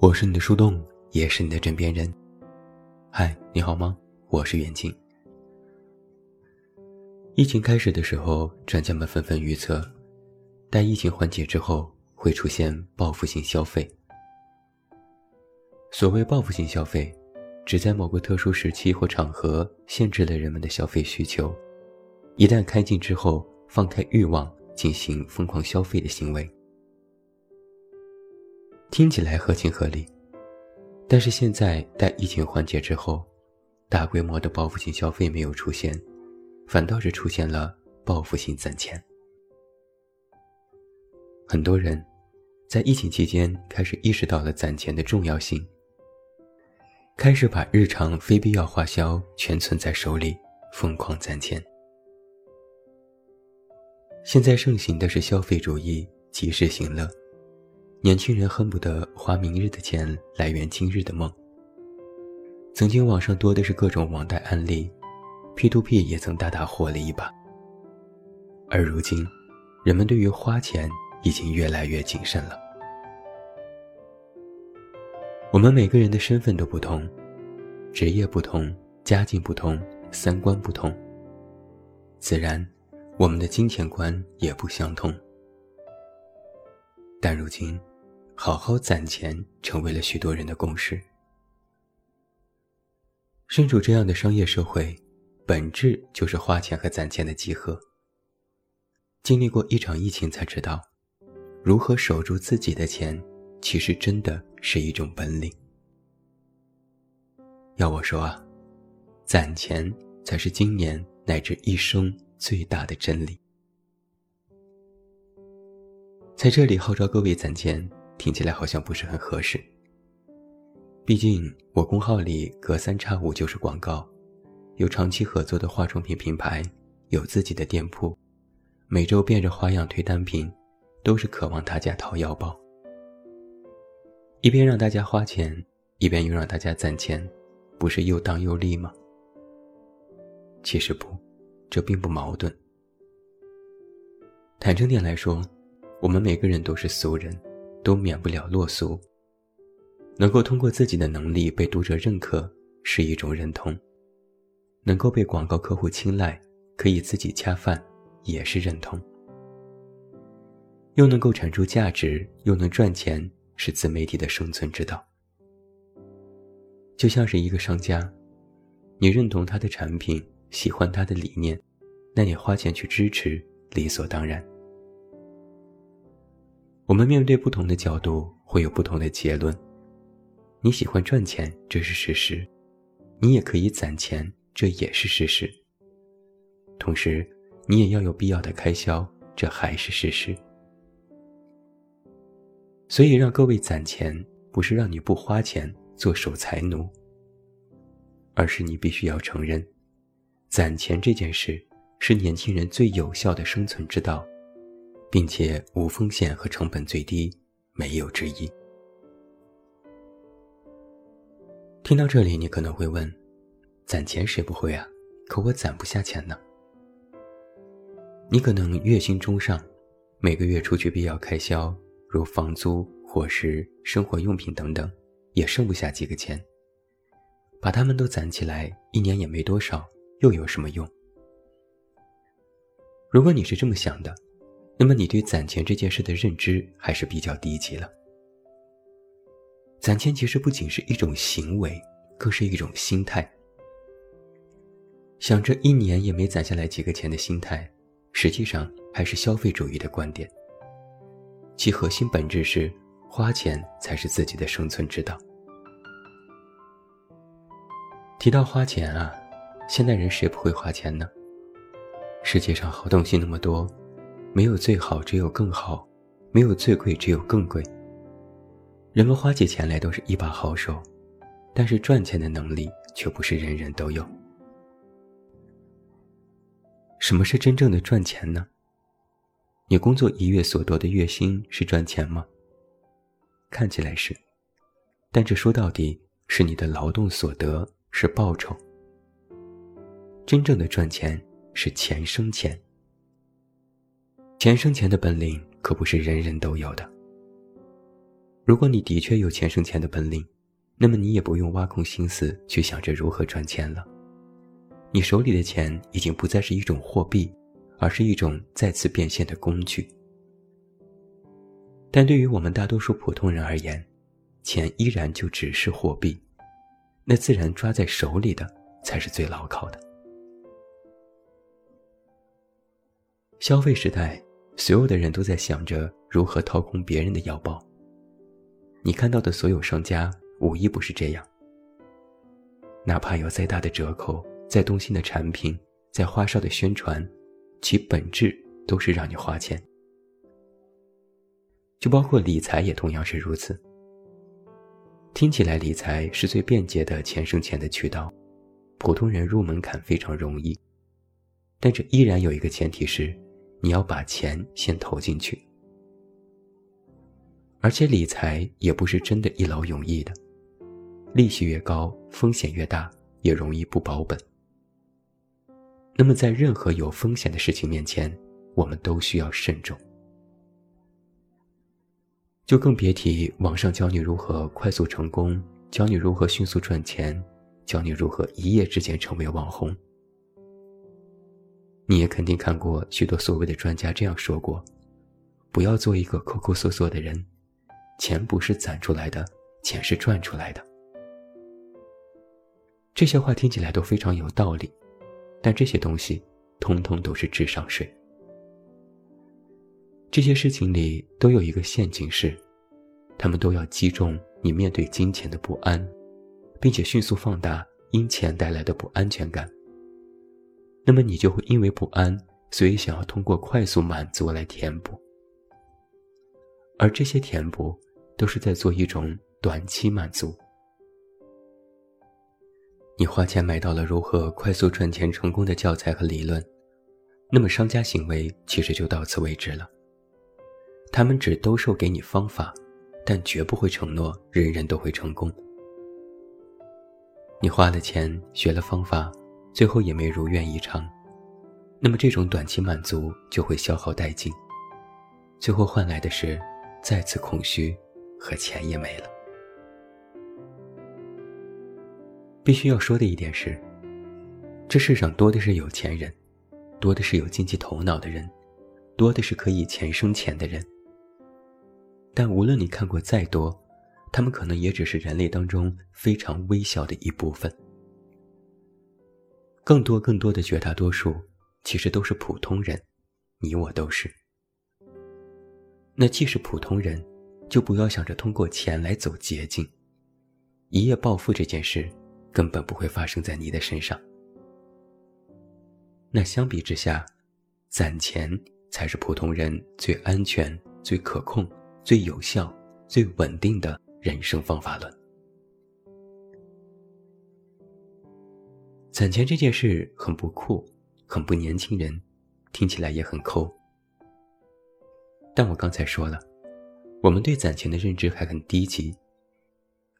我是你的树洞，也是你的枕边人。嗨，你好吗？我是袁静。疫情开始的时候，专家们纷纷预测，待疫情缓解之后，会出现报复性消费。所谓报复性消费，指在某个特殊时期或场合限制了人们的消费需求，一旦开禁之后，放开欲望进行疯狂消费的行为。听起来合情合理，但是现在待疫情缓解之后，大规模的报复性消费没有出现，反倒是出现了报复性攒钱。很多人在疫情期间开始意识到了攒钱的重要性，开始把日常非必要花销全存在手里，疯狂攒钱。现在盛行的是消费主义，及时行乐。年轻人恨不得花明日的钱来圆今日的梦。曾经网上多的是各种网贷案例，P2P 也曾大大火了一把。而如今，人们对于花钱已经越来越谨慎了。我们每个人的身份都不同，职业不同，家境不同，三观不同，自然，我们的金钱观也不相同。但如今，好好攒钱成为了许多人的共识。身处这样的商业社会，本质就是花钱和攒钱的集合。经历过一场疫情，才知道，如何守住自己的钱，其实真的是一种本领。要我说啊，攒钱才是今年乃至一生最大的真理。在这里号召各位攒钱，听起来好像不是很合适。毕竟我公号里隔三差五就是广告，有长期合作的化妆品品牌，有自己的店铺，每周变着花样推单品，都是渴望大家掏腰包。一边让大家花钱，一边又让大家攒钱，不是又当又立吗？其实不，这并不矛盾。坦诚点来说。我们每个人都是俗人，都免不了落俗。能够通过自己的能力被读者认可，是一种认同；能够被广告客户青睐，可以自己恰饭，也是认同。又能够产出价值，又能赚钱，是自媒体的生存之道。就像是一个商家，你认同他的产品，喜欢他的理念，那你花钱去支持，理所当然。我们面对不同的角度，会有不同的结论。你喜欢赚钱，这是事实；你也可以攒钱，这也是事实。同时，你也要有必要的开销，这还是事实。所以，让各位攒钱，不是让你不花钱做守财奴，而是你必须要承认，攒钱这件事是年轻人最有效的生存之道。并且无风险和成本最低，没有之一。听到这里，你可能会问：攒钱谁不会啊？可我攒不下钱呢。你可能月薪中上，每个月除去必要开销，如房租、伙食、生活用品等等，也剩不下几个钱。把它们都攒起来，一年也没多少，又有什么用？如果你是这么想的。那么你对攒钱这件事的认知还是比较低级了。攒钱其实不仅是一种行为，更是一种心态。想着一年也没攒下来几个钱的心态，实际上还是消费主义的观点。其核心本质是花钱才是自己的生存之道。提到花钱啊，现代人谁不会花钱呢？世界上好东西那么多。没有最好，只有更好；没有最贵，只有更贵。人们花起钱来都是一把好手，但是赚钱的能力却不是人人都有。什么是真正的赚钱呢？你工作一月所得的月薪是赚钱吗？看起来是，但这说到底是你的劳动所得，是报酬。真正的赚钱是钱生钱。钱生钱的本领可不是人人都有的。如果你的确有钱生钱的本领，那么你也不用挖空心思去想着如何赚钱了。你手里的钱已经不再是一种货币，而是一种再次变现的工具。但对于我们大多数普通人而言，钱依然就只是货币，那自然抓在手里的才是最牢靠的。消费时代，所有的人都在想着如何掏空别人的腰包。你看到的所有商家，无一不是这样。哪怕有再大的折扣、再动心的产品、再花哨的宣传，其本质都是让你花钱。就包括理财也同样是如此。听起来理财是最便捷的钱生钱的渠道，普通人入门槛非常容易，但这依然有一个前提是。你要把钱先投进去，而且理财也不是真的一劳永逸的，利息越高，风险越大，也容易不保本。那么，在任何有风险的事情面前，我们都需要慎重。就更别提网上教你如何快速成功，教你如何迅速赚钱，教你如何一夜之间成为网红。你也肯定看过许多所谓的专家这样说过：“不要做一个抠抠缩缩的人，钱不是攒出来的，钱是赚出来的。”这些话听起来都非常有道理，但这些东西通通都是智商税。这些事情里都有一个陷阱是，他们都要击中你面对金钱的不安，并且迅速放大因钱带来的不安全感。那么你就会因为不安，所以想要通过快速满足来填补，而这些填补都是在做一种短期满足。你花钱买到了如何快速赚钱成功的教材和理论，那么商家行为其实就到此为止了。他们只兜售给你方法，但绝不会承诺人人都会成功。你花了钱学了方法。最后也没如愿以偿，那么这种短期满足就会消耗殆尽，最后换来的是再次空虚和钱也没了。必须要说的一点是，这世上多的是有钱人，多的是有经济头脑的人，多的是可以钱生钱的人。但无论你看过再多，他们可能也只是人类当中非常微小的一部分。更多更多的绝大多数，其实都是普通人，你我都是。那既是普通人，就不要想着通过钱来走捷径，一夜暴富这件事根本不会发生在你的身上。那相比之下，攒钱才是普通人最安全、最可控、最有效、最稳定的人生方法论。攒钱这件事很不酷，很不年轻人，听起来也很抠。但我刚才说了，我们对攒钱的认知还很低级。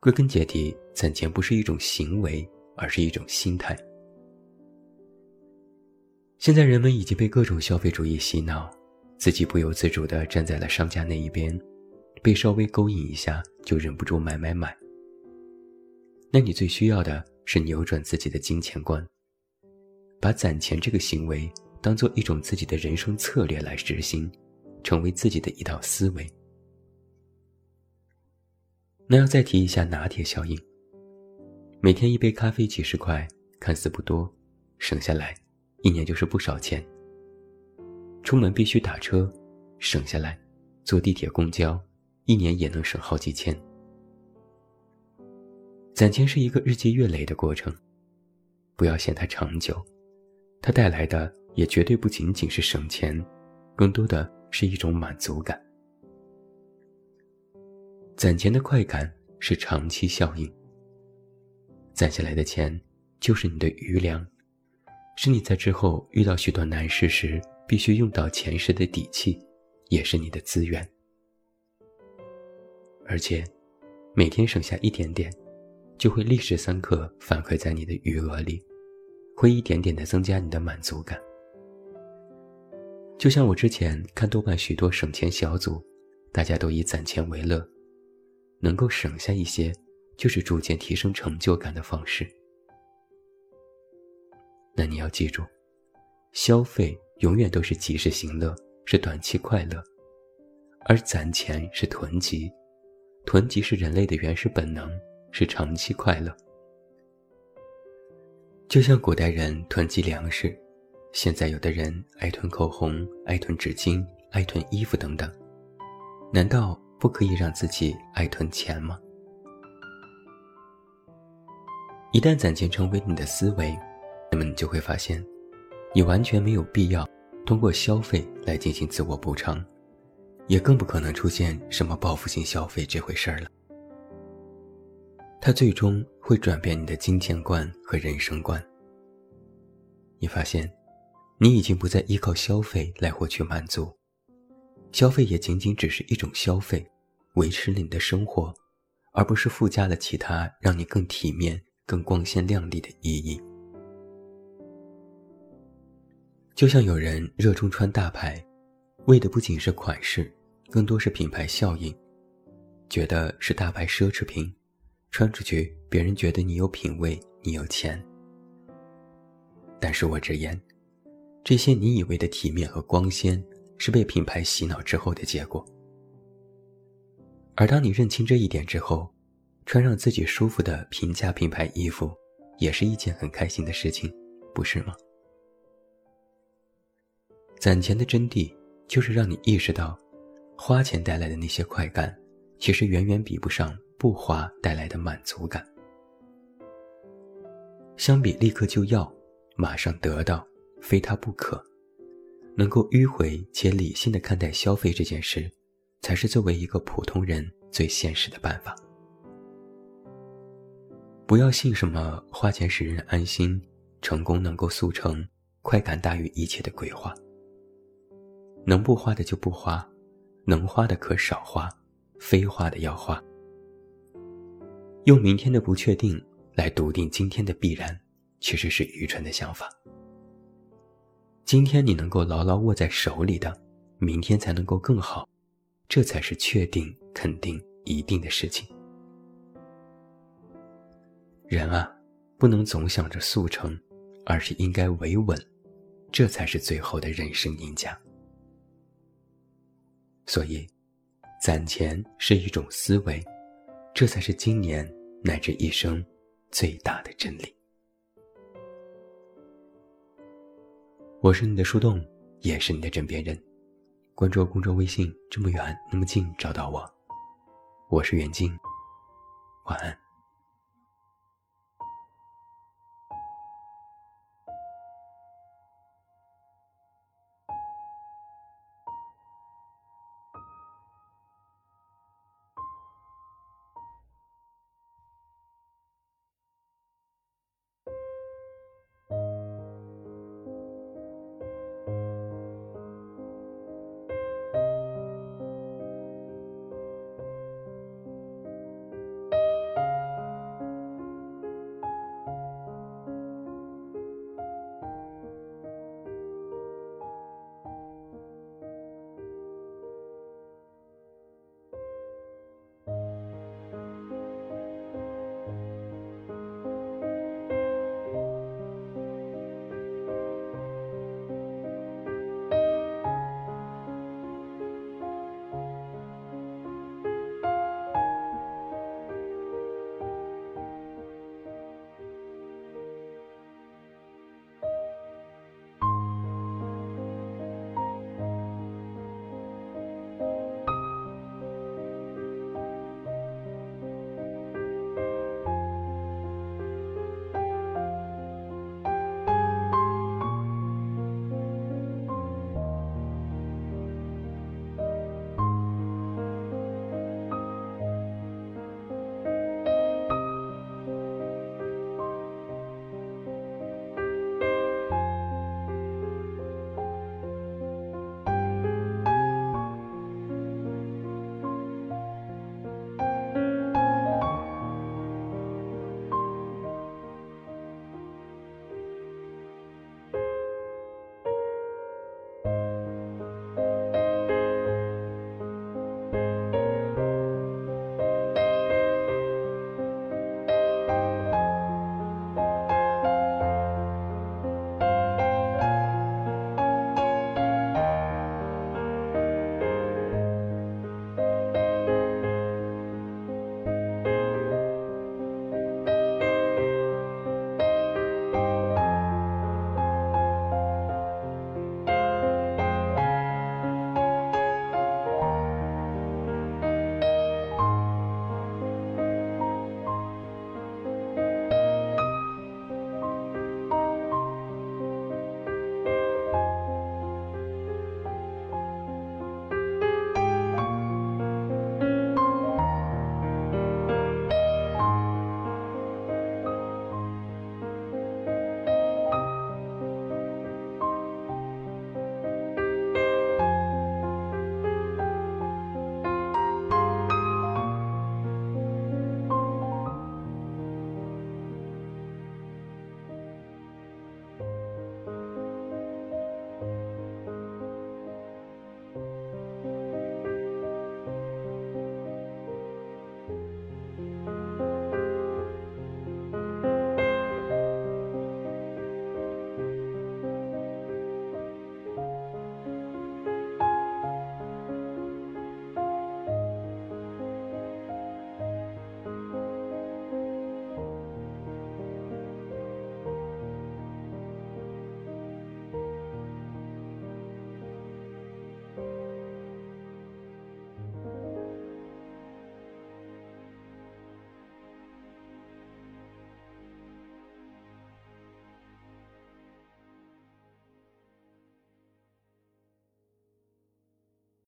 归根结底，攒钱不是一种行为，而是一种心态。现在人们已经被各种消费主义洗脑，自己不由自主地站在了商家那一边，被稍微勾引一下就忍不住买买买。那你最需要的？是扭转自己的金钱观，把攒钱这个行为当做一种自己的人生策略来执行，成为自己的一套思维。那要再提一下拿铁效应。每天一杯咖啡几十块，看似不多，省下来，一年就是不少钱。出门必须打车，省下来，坐地铁、公交，一年也能省好几千。攒钱是一个日积月累的过程，不要嫌它长久，它带来的也绝对不仅仅是省钱，更多的是一种满足感。攒钱的快感是长期效应，攒下来的钱就是你的余粮，是你在之后遇到许多难事时必须用到钱时的底气，也是你的资源。而且，每天省下一点点。就会立时三刻反馈在你的余额里，会一点点的增加你的满足感。就像我之前看豆瓣许多省钱小组，大家都以攒钱为乐，能够省下一些，就是逐渐提升成就感的方式。那你要记住，消费永远都是及时行乐，是短期快乐；而攒钱是囤积，囤积是人类的原始本能，是长期快乐。就像古代人囤积粮食，现在有的人爱囤口红、爱囤纸巾、爱囤衣服等等，难道不可以让自己爱囤钱吗？一旦攒钱成为你的思维。那么你就会发现，你完全没有必要通过消费来进行自我补偿，也更不可能出现什么报复性消费这回事儿了。它最终会转变你的金钱观和人生观。你发现，你已经不再依靠消费来获取满足，消费也仅仅只是一种消费，维持了你的生活，而不是附加了其他让你更体面、更光鲜亮丽的意义。就像有人热衷穿大牌，为的不仅是款式，更多是品牌效应，觉得是大牌奢侈品，穿出去别人觉得你有品位，你有钱。但是我直言，这些你以为的体面和光鲜，是被品牌洗脑之后的结果。而当你认清这一点之后，穿上自己舒服的平价品牌衣服，也是一件很开心的事情，不是吗？攒钱的真谛就是让你意识到，花钱带来的那些快感，其实远远比不上不花带来的满足感。相比立刻就要、马上得到、非他不可，能够迂回且理性的看待消费这件事，才是作为一个普通人最现实的办法。不要信什么花钱使人安心、成功能够速成、快感大于一切的鬼话。能不花的就不花，能花的可少花，非花的要花。用明天的不确定来笃定今天的必然，其实是愚蠢的想法。今天你能够牢牢握在手里的，明天才能够更好，这才是确定、肯定、一定的事情。人啊，不能总想着速成，而是应该维稳，这才是最后的人生赢家。所以，攒钱是一种思维，这才是今年乃至一生最大的真理。我是你的树洞，也是你的枕边人。关注公众微信，这么远那么近，找到我。我是袁静，晚安。